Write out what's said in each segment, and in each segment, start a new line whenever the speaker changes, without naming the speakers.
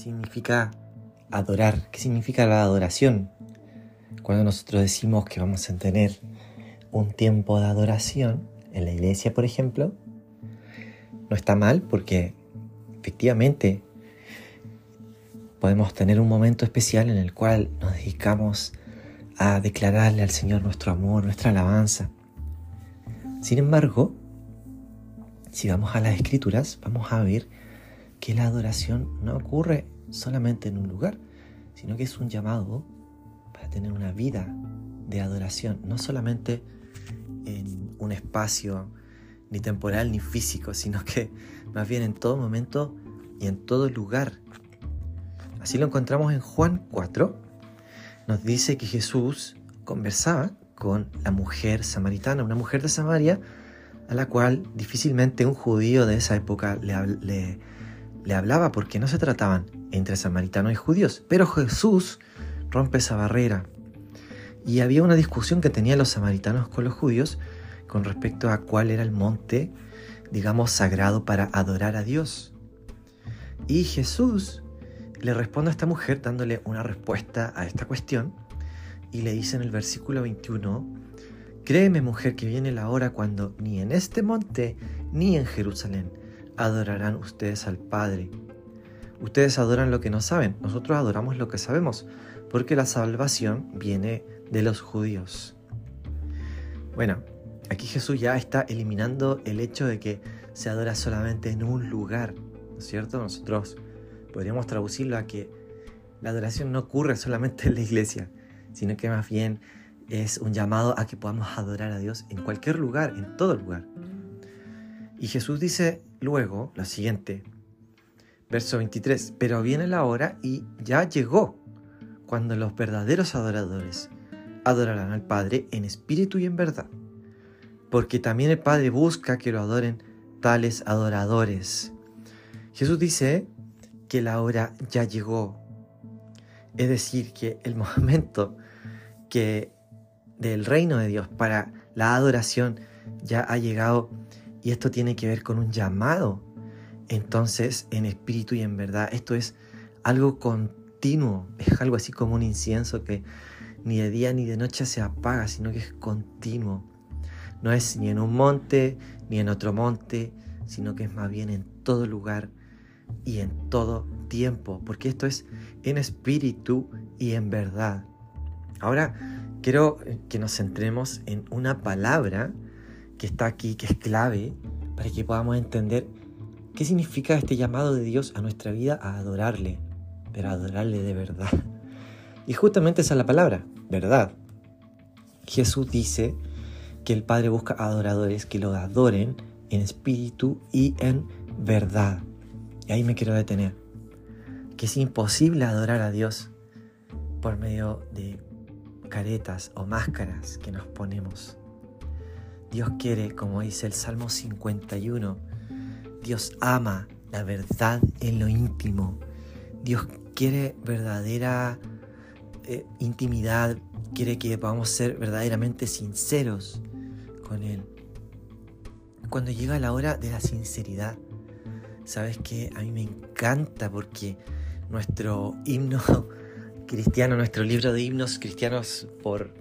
significa adorar? ¿Qué significa la adoración? Cuando nosotros decimos que vamos a tener un tiempo de adoración en la iglesia, por ejemplo, no está mal porque efectivamente podemos tener un momento especial en el cual nos dedicamos a declararle al Señor nuestro amor, nuestra alabanza. Sin embargo, si vamos a las escrituras, vamos a ver que la adoración no ocurre solamente en un lugar, sino que es un llamado para tener una vida de adoración, no solamente en un espacio ni temporal ni físico, sino que más bien en todo momento y en todo lugar. Así lo encontramos en Juan 4. Nos dice que Jesús conversaba con la mujer samaritana, una mujer de Samaria, a la cual difícilmente un judío de esa época le, le hablaba porque no se trataban entre samaritanos y judíos. Pero Jesús rompe esa barrera. Y había una discusión que tenían los samaritanos con los judíos con respecto a cuál era el monte, digamos, sagrado para adorar a Dios. Y Jesús le responde a esta mujer dándole una respuesta a esta cuestión y le dice en el versículo 21, Créeme mujer que viene la hora cuando ni en este monte ni en Jerusalén adorarán ustedes al Padre. Ustedes adoran lo que no saben, nosotros adoramos lo que sabemos, porque la salvación viene de los judíos. Bueno, aquí Jesús ya está eliminando el hecho de que se adora solamente en un lugar, ¿no es cierto? Nosotros podríamos traducirlo a que la adoración no ocurre solamente en la iglesia, sino que más bien es un llamado a que podamos adorar a Dios en cualquier lugar, en todo lugar. Y Jesús dice luego lo siguiente, verso 23, pero viene la hora y ya llegó cuando los verdaderos adoradores adorarán al Padre en espíritu y en verdad, porque también el Padre busca que lo adoren tales adoradores. Jesús dice que la hora ya llegó, es decir, que el momento que del reino de Dios para la adoración ya ha llegado y esto tiene que ver con un llamado. Entonces, en espíritu y en verdad, esto es algo continuo, es algo así como un incienso que ni de día ni de noche se apaga, sino que es continuo. No es ni en un monte ni en otro monte, sino que es más bien en todo lugar y en todo tiempo, porque esto es en espíritu y en verdad. Ahora quiero que nos centremos en una palabra que está aquí, que es clave para que podamos entender qué significa este llamado de Dios a nuestra vida a adorarle, pero adorarle de verdad. Y justamente esa es la palabra, verdad. Jesús dice que el Padre busca adoradores que lo adoren en espíritu y en verdad. Y ahí me quiero detener. Que es imposible adorar a Dios por medio de caretas o máscaras que nos ponemos. Dios quiere, como dice el Salmo 51, Dios ama la verdad en lo íntimo. Dios quiere verdadera eh, intimidad, quiere que podamos ser verdaderamente sinceros con Él. Cuando llega la hora de la sinceridad, sabes que a mí me encanta porque nuestro himno cristiano, nuestro libro de himnos cristianos por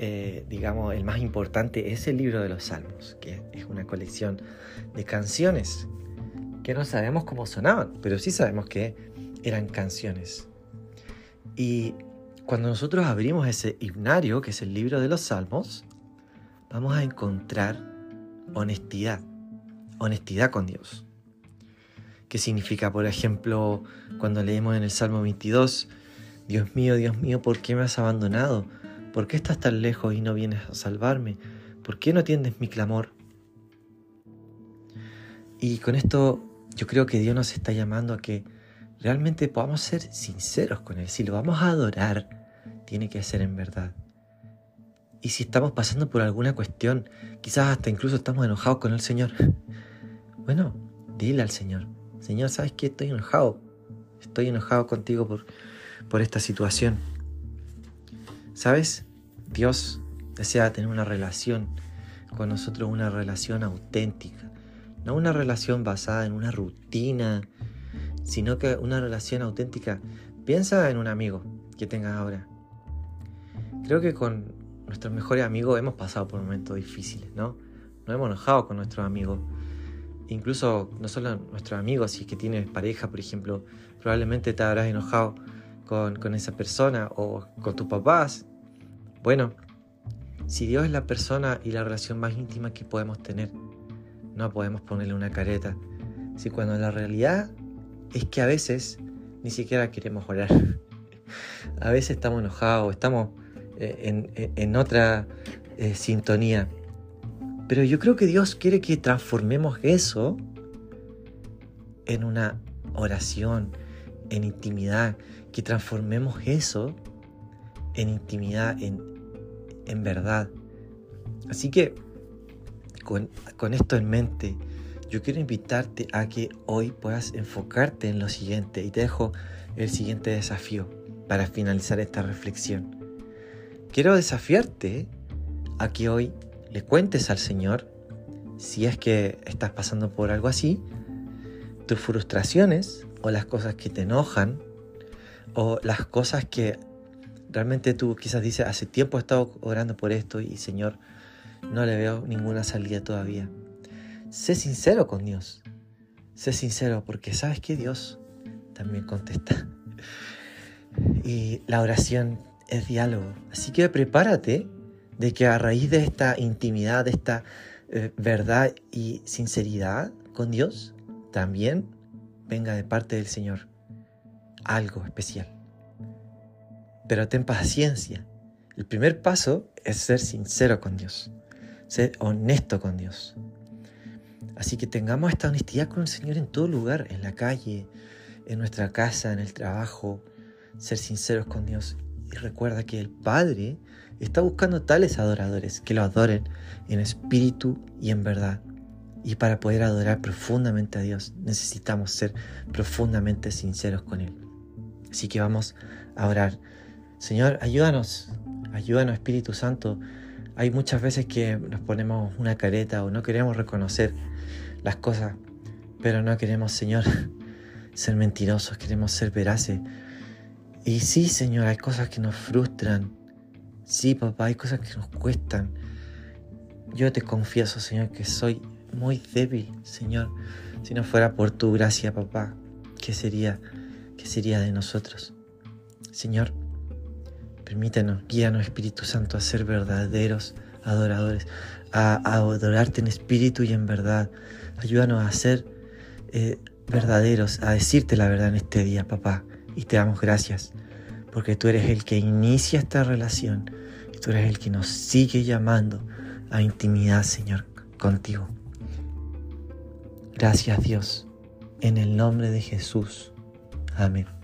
eh, digamos, el más importante es el libro de los Salmos, que es una colección de canciones que no sabemos cómo sonaban, pero sí sabemos que eran canciones. Y cuando nosotros abrimos ese himnario, que es el libro de los Salmos, vamos a encontrar honestidad, honestidad con Dios. ¿Qué significa, por ejemplo, cuando leemos en el Salmo 22, Dios mío, Dios mío, ¿por qué me has abandonado? ¿Por qué estás tan lejos y no vienes a salvarme? ¿Por qué no atiendes mi clamor? Y con esto yo creo que Dios nos está llamando a que realmente podamos ser sinceros con Él. Si lo vamos a adorar, tiene que ser en verdad. Y si estamos pasando por alguna cuestión, quizás hasta incluso estamos enojados con el Señor, bueno, dile al Señor, Señor, ¿sabes qué? Estoy enojado. Estoy enojado contigo por, por esta situación. ¿Sabes? Dios desea tener una relación con nosotros, una relación auténtica, no una relación basada en una rutina, sino que una relación auténtica. Piensa en un amigo que tengas ahora. Creo que con nuestros mejores amigos hemos pasado por momentos difíciles, ¿no? Nos hemos enojado con nuestros amigos. Incluso no solo nuestros amigos, si es que tienes pareja, por ejemplo, probablemente te habrás enojado con, con esa persona o con tus papás. Bueno, si Dios es la persona y la relación más íntima que podemos tener, no podemos ponerle una careta. Si cuando la realidad es que a veces ni siquiera queremos orar. A veces estamos enojados, estamos eh, en, otra eh, sintonía. Pero yo creo que Dios quiere que transformemos eso en una oración, en intimidad, que transformemos eso en intimidad, en, en verdad. Así que con, con esto en mente, yo quiero invitarte a que hoy puedas enfocarte en lo siguiente y te dejo el siguiente desafío para finalizar esta reflexión. Quiero desafiarte a que hoy le cuentes al Señor, si es que estás pasando por algo así, tus frustraciones o las cosas que te enojan o las cosas que realmente tú quizás dices, hace tiempo he estado orando por esto y Señor, no le veo ninguna salida todavía. Sé sincero con Dios. Sé sincero porque sabes que Dios también contesta. Y la oración es diálogo. Así que prepárate de que a raíz de esta intimidad, de esta eh, verdad y sinceridad con Dios, también venga de parte del Señor algo especial. Pero ten paciencia. El primer paso es ser sincero con Dios, ser honesto con Dios. Así que tengamos esta honestidad con el Señor en todo lugar, en la calle, en nuestra casa, en el trabajo, ser sinceros con Dios y recuerda que el Padre está buscando tales adoradores que lo adoren en espíritu y en verdad. Y para poder adorar profundamente a Dios necesitamos ser profundamente sinceros con Él. Así que vamos a orar. Señor, ayúdanos, ayúdanos Espíritu Santo. Hay muchas veces que nos ponemos una careta o no queremos reconocer las cosas, pero no queremos, Señor, ser mentirosos, queremos ser veraces y sí, Señor, hay cosas que nos frustran. Sí, papá, hay cosas que nos cuestan. Yo te confieso, Señor, que soy muy débil, Señor. Si no fuera por tu gracia, papá, ¿qué sería, qué sería de nosotros? Señor, permítanos, guíanos, Espíritu Santo, a ser verdaderos adoradores, a, adorarte en espíritu y en verdad. Ayúdanos a ser eh, verdaderos, a decirte la verdad en este día, papá y te damos gracias porque tú eres el que inicia esta relación y tú eres el que nos sigue llamando a intimidad, Señor, contigo. Gracias Dios, en el nombre de Jesús. Amén.